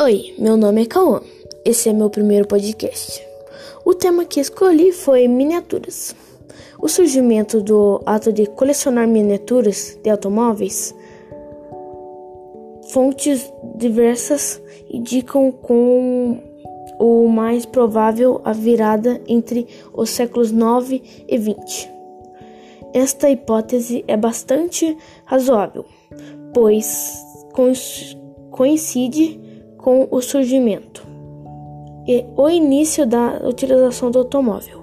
Oi, meu nome é Cauã. Esse é meu primeiro podcast. O tema que escolhi foi miniaturas. O surgimento do ato de colecionar miniaturas de automóveis. Fontes diversas indicam com o mais provável a virada entre os séculos 9 e 20. Esta hipótese é bastante razoável, pois coincide com o surgimento e o início da utilização do automóvel.